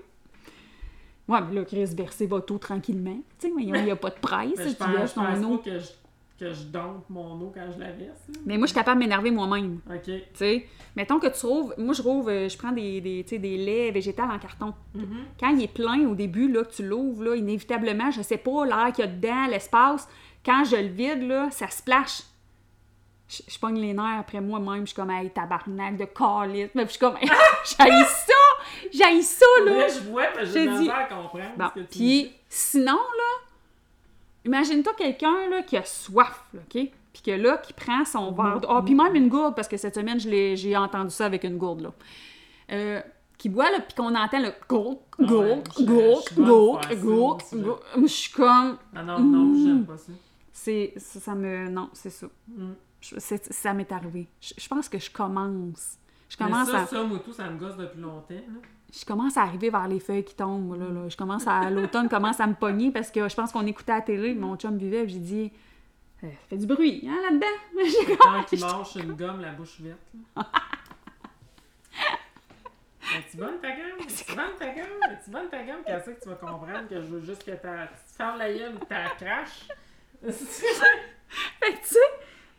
Ouais, mais là, Chris, verser va tout tranquillement. Tu sais, il n'y a pas de presse. Je tu pense, je pense ton eau. que je, que je dompte mon eau quand je la verse. là. Mais moi, je suis capable de m'énerver moi-même. OK. Tu sais, mettons que tu rouvres, moi je rouvre, euh, je prends des, des, des laits végétales en carton. Mhm. Quand il est plein au début, là, que tu l'ouvres, là, inévitablement, je sais pas, l'air qu'il y a dedans, l'espace, quand je le vide, là, ça splash. Je, je pogne les nerfs après moi-même, je suis comme, hey, tabarnak de calice. Mais je suis comme, j'haïs ça! J'haïs ça, là! Là, je vois, mais Je j'ai misère à comprendre Bon, puis sinon, là, imagine-toi quelqu'un, là, qui a soif, là, OK? Puis que là, qui prend son verre d'eau. Ah, puis même une gourde, parce que cette semaine, j'ai entendu ça avec une gourde, là. Euh, qui boit, là, puis qu'on entend le gourk, gourk, gourk, gourk, gourk. Je suis comme... Ah non, non, Mm. j'aime pas ça. C'est, ça, ça me... Non, c'est ça. Mm. Ça m'est arrivé. Je, je pense que je commence. Je Mais commence ça, à... ça, moi, tout, ça me gosse depuis longtemps. là. Je commence à arriver vers les feuilles qui tombent. Là, là. Je commence à. L'automne commence à me pogner parce que je pense qu'on écoutait à la télé, mon chum buvait, j'ai dit. Euh, fait du bruit, hein, là-dedans? Quelqu'un qui mange une gomme, la bouche verte. là. Es-tu bonne ta gomme? Es-tu bonne ta gomme? Es-tu bonne ta gomme? Qu'est-ce que tu vas comprendre que je veux juste que ta... tu fermes la gueule ou que ta crache? Fait que, tu sais,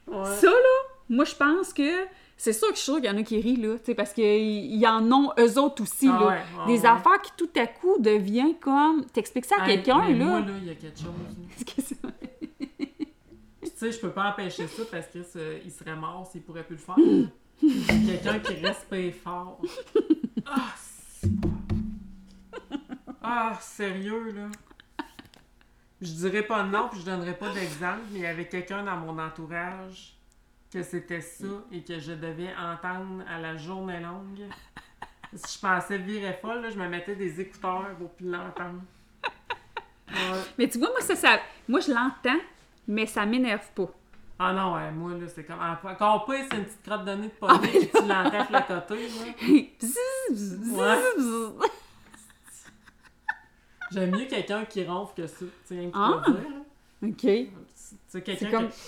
ouais. ça, là, moi, je pense que c'est sûr que je suis sûre qu'il y en a qui rient, là, parce qu'ils y en ont eux autres aussi, Ah là. ouais, ah Des ouais. affaires qui tout à coup devient comme. T'expliques ça à Hey, quelqu'un, là. Moi, là, il y a quelque chose. Tu sais, je peux pas empêcher ça parce que c'est- il serait mort s'il pourrait plus le faire. Quelqu'un qui respire fort. Ah, c'est- ah, sérieux, là. Je dirais pas non, puis je donnerais pas d'exemple, mais il y avait quelqu'un dans mon entourage que c'était ça et que je devais entendre à la journée longue. Si je pensais virer folle, là, je me mettais des écouteurs pour plus l'entendre. Ouais. Mais tu vois, moi, ça, ça moi, je l'entends, mais ça m'énerve pas. Ah non, ouais, moi, là, c'est comme. Encore pire, c'est une petite crotte de nez de poney, puis tu l'entends flacoter, là. Ouais. J'aime mieux quelqu'un qui ronfle que ça. Tu sais, Ah. OK. Tu sais, quelqu'un comme. qui...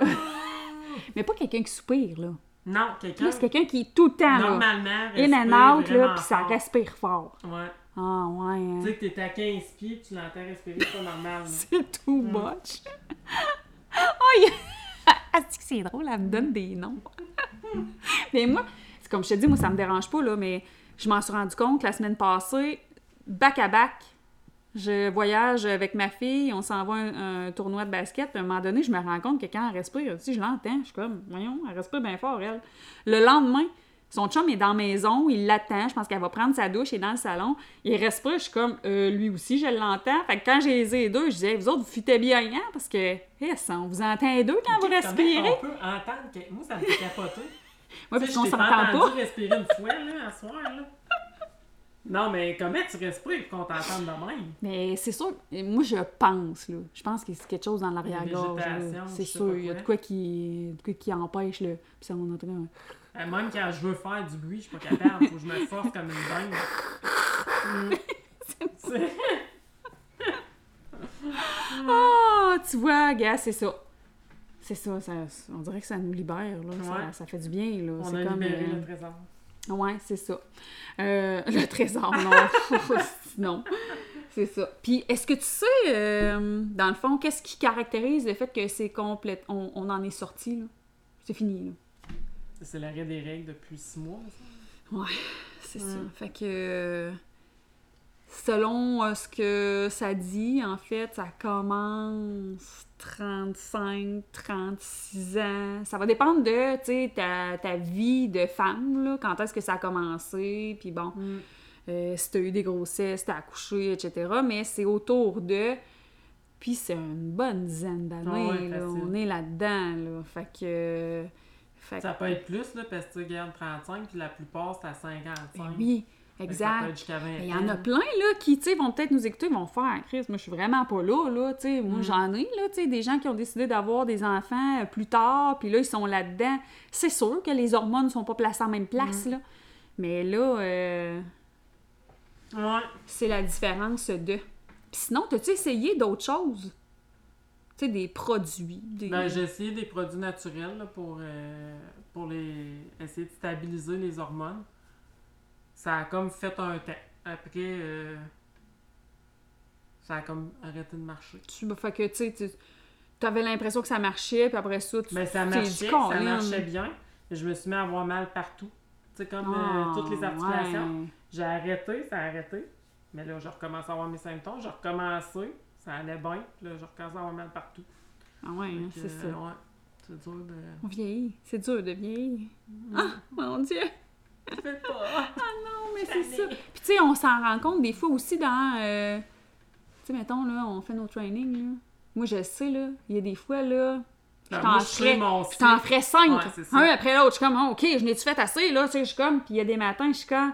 Mais pas quelqu'un qui soupire, là. Non, quelqu'un... Là, c'est quelqu'un qui est tout le temps, là. Normalement, In respire and out, là, puis ça respire fort. Ouais. Ah, ouais. hein. Tu sais que t'es à 15 pieds, tu l'entends respirer, c'est pas normal, là. C'est too much. oh, il... Ah, c'est que c'est drôle, elle me donne des noms. mais moi, c'est comme je te dis, moi, ça me dérange pas, là, mais je m'en suis rendu compte la semaine passée, back à back, je voyage avec ma fille, on s'en va à un, un tournoi de basket, puis à un moment donné, je me rends compte que quand elle respire, sais, je l'entends, je suis comme, voyons, elle respire bien fort, elle. Le lendemain, son chum est dans la maison, il l'attend, je pense qu'elle va prendre sa douche, il est dans le salon, il respire, je suis comme, Euh, lui aussi, je l'entends. Fait que quand j'ai les deux, je disais, vous autres, vous fitez bien, hein, parce que, yes, on vous entend les deux quand vous respirez. on peut entendre... que- Moi, ça me fait capoter. Puis sais, qu'on s'entend pas pas. entendu respirer une fois, là, à soir, là. Non, mais comment tu respires pour qu'on t'entende de même? Mais c'est sûr, moi je pense, là. Je pense que c'est quelque chose dans l'arrière-gorge. C'est sûr, il y a de quoi qui, de quoi qui empêche, là. Puis ça, on entend. Euh, Même quand je veux faire du bruit, je suis pas capable. Faut que je me force comme une dingue. C'est- Ah, tu vois, gars, c'est ça. C'est ça, ça, on dirait que ça nous libère, là. Ça, Ouais. ça fait du bien, là. On a comme. libéré euh, le trésor. Ouais, c'est ça. Euh, le trésor, non. non. C'est ça. Puis, est-ce que tu sais, euh, dans le fond, qu'est-ce qui caractérise le fait que c'est complète. On, on en est sorti, là? C'est fini, là. C'est l'arrêt des règles depuis six mois. ça? C'est Mm. ça. Fait que euh, selon euh, ce que ça dit, en fait, ça commence 35, 36 ans. Ça va dépendre de, tu sais, ta, ta vie de femme, là, quand est-ce que ça a commencé, puis bon, Mm. euh, si t'as eu des grossesses, t'as accouché, etc. Mais c'est autour de... Puis c'est une bonne dizaine d'années, Ah ouais, là. On est là-dedans, là. Fait que... Fait Ça peut être plus, là, parce que tu regardes 35, puis la plupart, c'est à 55. Ben oui, exact. peut être jusqu'à 20 Mais Il y en a plein là, qui tu sais, vont peut-être nous écouter, vont faire Chris, moi je suis vraiment pas là. là tu sais. Moi Mm. j'en ai là, tu sais, des gens qui ont décidé d'avoir des enfants euh, plus tard, puis là ils sont là-dedans. C'est sûr que les hormones sont pas placées en même place. Mm. Là. Mais là, euh, Ouais. c'est la différence de. Puis sinon, as-tu essayé d'autres choses? Tu sais, des produits. Des... Ben, j'ai essayé des produits naturels là, pour, euh, pour les essayer de stabiliser les hormones. Ça a comme fait un temps. Après, euh, ça a comme arrêté de marcher. Tu, fait que tu sais, tu avais l'impression que ça marchait, puis après ça, tu Ben, ça marchait, ça marchait bien. mais Je me suis mis à avoir mal partout. Tu sais, comme euh, Ah, toutes les articulations. ouais. J'ai arrêté, ça a arrêté. Mais là, je recommence à avoir mes symptômes. J'ai recommencé, ça allait bien. Là, je recommence à avoir mal partout. Ah ouais, hein, c'est ça. ouais, c'est dur de. On vieillit. C'est dur de vieillir. Ah, mon Dieu! Pas! Non, mais c'est ça. Puis tu sais, on s'en rend compte des fois aussi dans... euh, tu sais, mettons, là, on fait nos trainings, là. Moi, je sais, là, il y a des fois, là, je Ben, t'en ferais, t'en cinq, Ouais, un après l'autre. Je suis comme, Ah, OK, je n'ai-tu fait assez, là? Tu sais, je suis comme... Puis il y a des matins, je suis comme...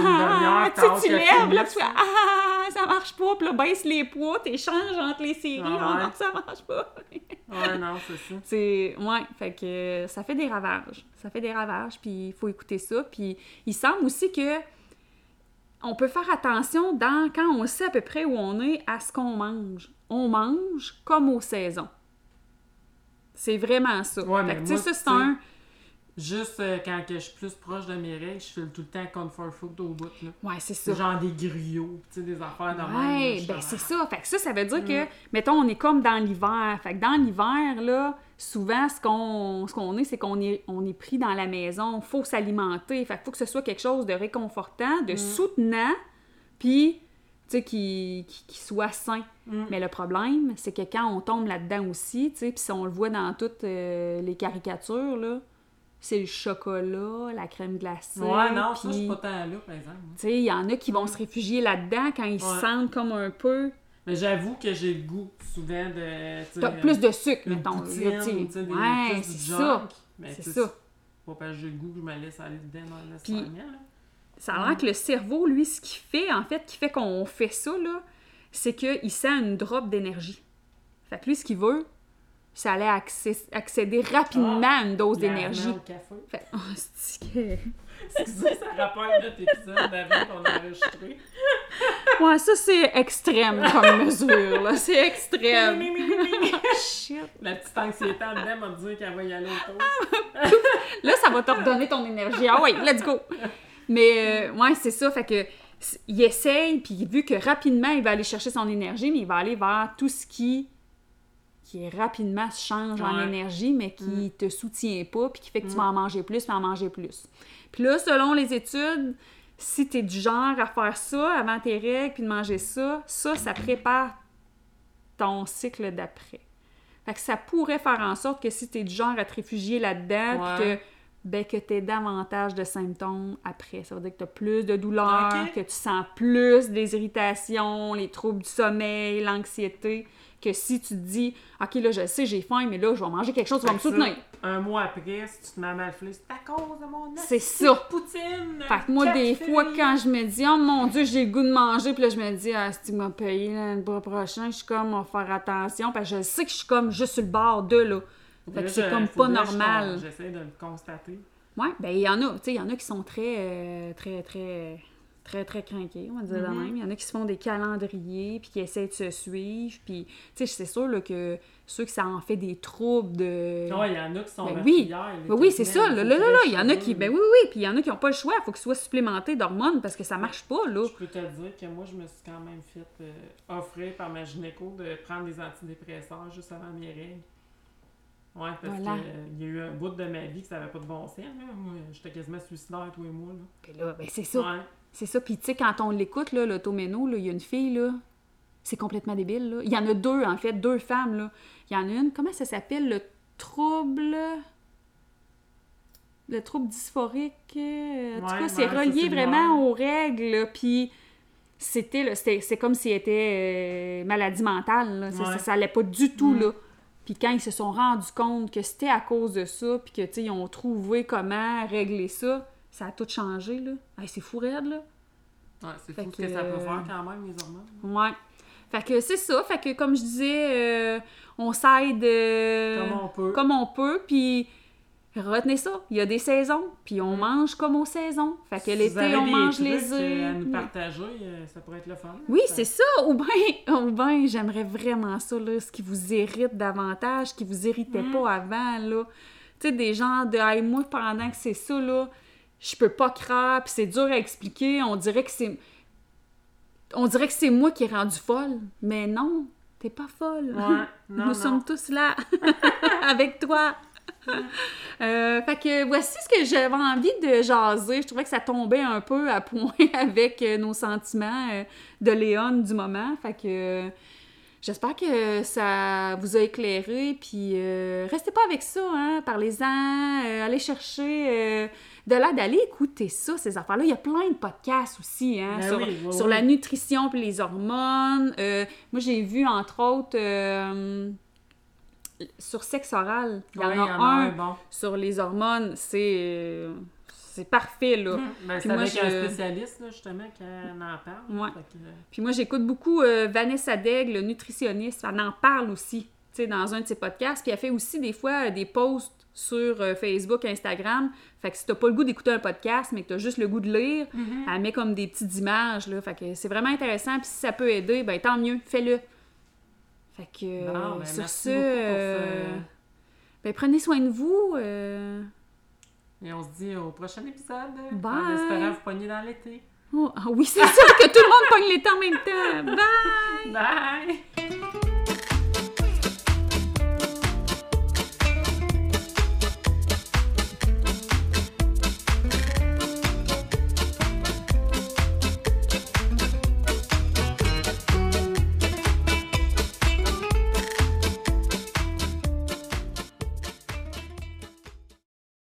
Une Ah, demi-heure, tu lèves, là, tu fais Ah, ça marche pas, puis là, baisse les poids, t'échanges entre les séries, Ah ouais. ah, ça marche pas. Ouais, non, c'est ça. C'est ouais, fait que euh, ça fait des ravages. Ça fait des ravages, puis il faut écouter ça. Puis il semble aussi que on peut faire attention dans quand on sait à peu près où on est à ce qu'on mange. On mange comme aux saisons. C'est vraiment ça. Ouais, Fait mais que, tu sais, moi, ça, c'est un. Juste euh, quand que je suis plus proche de mes règles, je fais tout le temps comfort food au bout. Là. Ouais, c'est ça. Genre des griots, tu sais, des affaires de Ouais, ben c'est ça. Fait que ça, ça veut dire que, Mm. mettons, on est comme dans l'hiver. Fait que dans l'hiver, là, souvent, ce qu'on ce qu'on est, c'est qu'on est, on est pris dans la maison. faut s'alimenter. Fait qu'il faut que ce soit quelque chose de réconfortant, Mm. de soutenant, puis, sais, qui, qui, qui soit sain. Mm. Mais le problème, c'est que quand on tombe là-dedans aussi, tu sais, puis si on le voit dans toutes euh, les caricatures, là, c'est le chocolat, la crème glacée. Ouais, non, ça, je suis pas tant là, par exemple. tu sais, il y en a qui vont se réfugier là-dedans quand ils se sentent comme un peu. Mais j'avoue que j'ai le goût souvent de. T'as plus de sucre, une mettons. là, poutine, tu sais. tu sais, des- ouais, c'est ça. C'est ça. Pas parce que j'ai le goût que je me laisse aller dedans dans là. Ça a l'air que le cerveau, lui, ce qu'il fait, en fait, qui fait qu'on fait ça, là, c'est qu'il sent une drop d'énergie. Fait que lui, ce qu'il veut, c'est aller accé- accéder rapidement à une dose La d'énergie. au. Fait oh, c'est que- Excusez, ça rappelle notre épisode d'avant qu'on a enregistré. Ouais, ça, c'est extrême comme mesure, là. C'est extrême. Shit. La petite anxiété en dedans m'a dit qu'elle va y aller autour. Là, ça va te redonner ton énergie. Ah oui, let's go! Mais, euh, ouais, c'est ça. Fait que, il essaye, puis vu que rapidement, il va aller chercher son énergie, mais il va aller vers tout ce qui, qui rapidement se change en énergie, mais qui te soutient pas, puis qui fait que tu vas en manger plus, puis en manger plus. Puis là, selon les études, si tu es du genre à faire ça avant tes règles, puis de manger ça, ça, ça prépare ton cycle d'après. Fait que ça pourrait faire en sorte que si tu es du genre à te réfugier là-dedans, puis que ben, que tu davantage de symptômes après. Ça veut dire que tu as plus de douleurs, que tu sens plus des irritations, les troubles du sommeil, l'anxiété, que si tu te dis « OK, là, je sais, j'ai faim, mais là, je vais manger quelque chose qui va me soutenir. Un mois après, si tu te mets à mal c'est à cause de mon C'est ça. poutine. Fait que moi, des fois, quand je me dis « Oh mon Dieu, j'ai le goût de manger », puis là, je me dis « Ah, si tu m'as payé là, le mois prochain, je suis comme, on va faire attention. » Parce que je sais que je suis comme juste sur le bord de, là. Fait Là, que c'est comme pas normal. J'essaie de le constater. Ouais, ben il y en a, tu sais, il y en a qui sont très, euh, très, très, très, très craqués, on va dire de Mhm. même. Il y en a qui se font des calendriers, puis qui essaient de se suivre, puis, tu sais, c'est sûr là, que ceux que ça en fait des troubles de... Non, il y en a qui sont Ben oui, Ben oui, c'est ça, là, là, là, il y en a qui, ben oui, oui, puis il y en a qui n'ont pas le choix, il faut qu'ils soient supplémentés d'hormones parce que ça marche pas, là. Je peux te dire que moi, je me suis quand même fait euh, offrir par ma gynéco de prendre des antidépresseurs juste avant mes règles. Ouais, parce Voilà. qu'il y a eu un bout de ma vie que ça n'avait pas de bon sens. Là. Moi, j'étais quasiment suicidaire tous les mois. Là. Puis là, ben c'est ça, Ouais. c'est ça. Puis tu sais, quand on l'écoute, là, l'automéno, là, il y a une fille, là, c'est complètement débile, là. Il y en a deux, en fait, deux femmes, là. Il y en a une, comment ça s'appelle, le trouble... Le trouble dysphorique, euh, en tout cas, ouais, c'est relié c'est vraiment noir. aux règles, puis c'était, là, c'était- c'est comme si elle était euh, maladie mentale, là. Ça- ça, Ouais. ça allait pas du tout, Mm. là. Puis quand ils se sont rendus compte que c'était à cause de ça, puis que, tu ils ont trouvé comment régler ça, ça a tout changé, là. Hey, c'est fou raide, là. Ouais, c'est fou ce que, que ça peut euh, faire quand même, les hormones. Ouais. Fait que c'est ça. Fait que, comme je disais, euh, on s'aide euh, Comme on peut. comme on peut, puis retenez ça. Il y a des saisons, puis on mange comme aux saisons. Fait que Si l'été, on mange trucs, les euh, œufs. à nous Oui. partager, euh, ça pourrait être le fun. Oui, c'est ça. Ou bien, ou ben, j'aimerais vraiment ça, là, ce qui vous irrite davantage, ce qui vous irritait Mm. pas avant, là. Tu sais, des gens de hey, moi, pendant que c'est ça, là, je peux pas croire, puis c'est dur à expliquer, on dirait que c'est. On dirait que c'est moi qui est rendue folle. Mais non, t'es pas folle. Ouais, non, Nous non. sommes tous là, avec toi. Euh, fait que voici ce que j'avais envie de jaser. Je trouvais que ça tombait un peu à point avec euh, nos sentiments euh, de Léon du moment. Fait que euh, j'espère que ça vous a éclairé. Puis euh, restez pas avec ça, hein. Parlez-en, allez chercher de l'aide, allez écouter ça, ces affaires-là. Il y a plein de podcasts aussi, hein, Ben sur, oui, oui, sur oui. la nutrition puis les hormones. Moi, j'ai vu, entre autres, sur sexe oral. Il y en un bon. sur les hormones. C'est c'est parfait, là. Ben, Puis c'est moi, avec un je- spécialiste, là, justement, qui en parle. Ouais. Fait que, euh, Puis moi, j'écoute beaucoup euh, Vanessa Daigle, nutritionniste. Elle en parle aussi, tu sais, dans un de ses podcasts. Puis elle fait aussi des fois euh, des posts sur euh, Facebook, Instagram. Fait que si t'as pas le goût d'écouter un podcast, mais que t'as juste le goût de lire, Mm-hmm. elle met comme des petites images, là. Fait que c'est vraiment intéressant. Puis si ça peut aider, ben tant mieux, fais-le. Fait que, Bon, ben, sur merci pour euh, ben prenez soin de vous. euh, Et on se dit au prochain épisode. Bye. En espérant vous pogner dans l'été. Oh, ah oui, c'est ça que tout le monde pogne temps en même temps. Bye! Bye!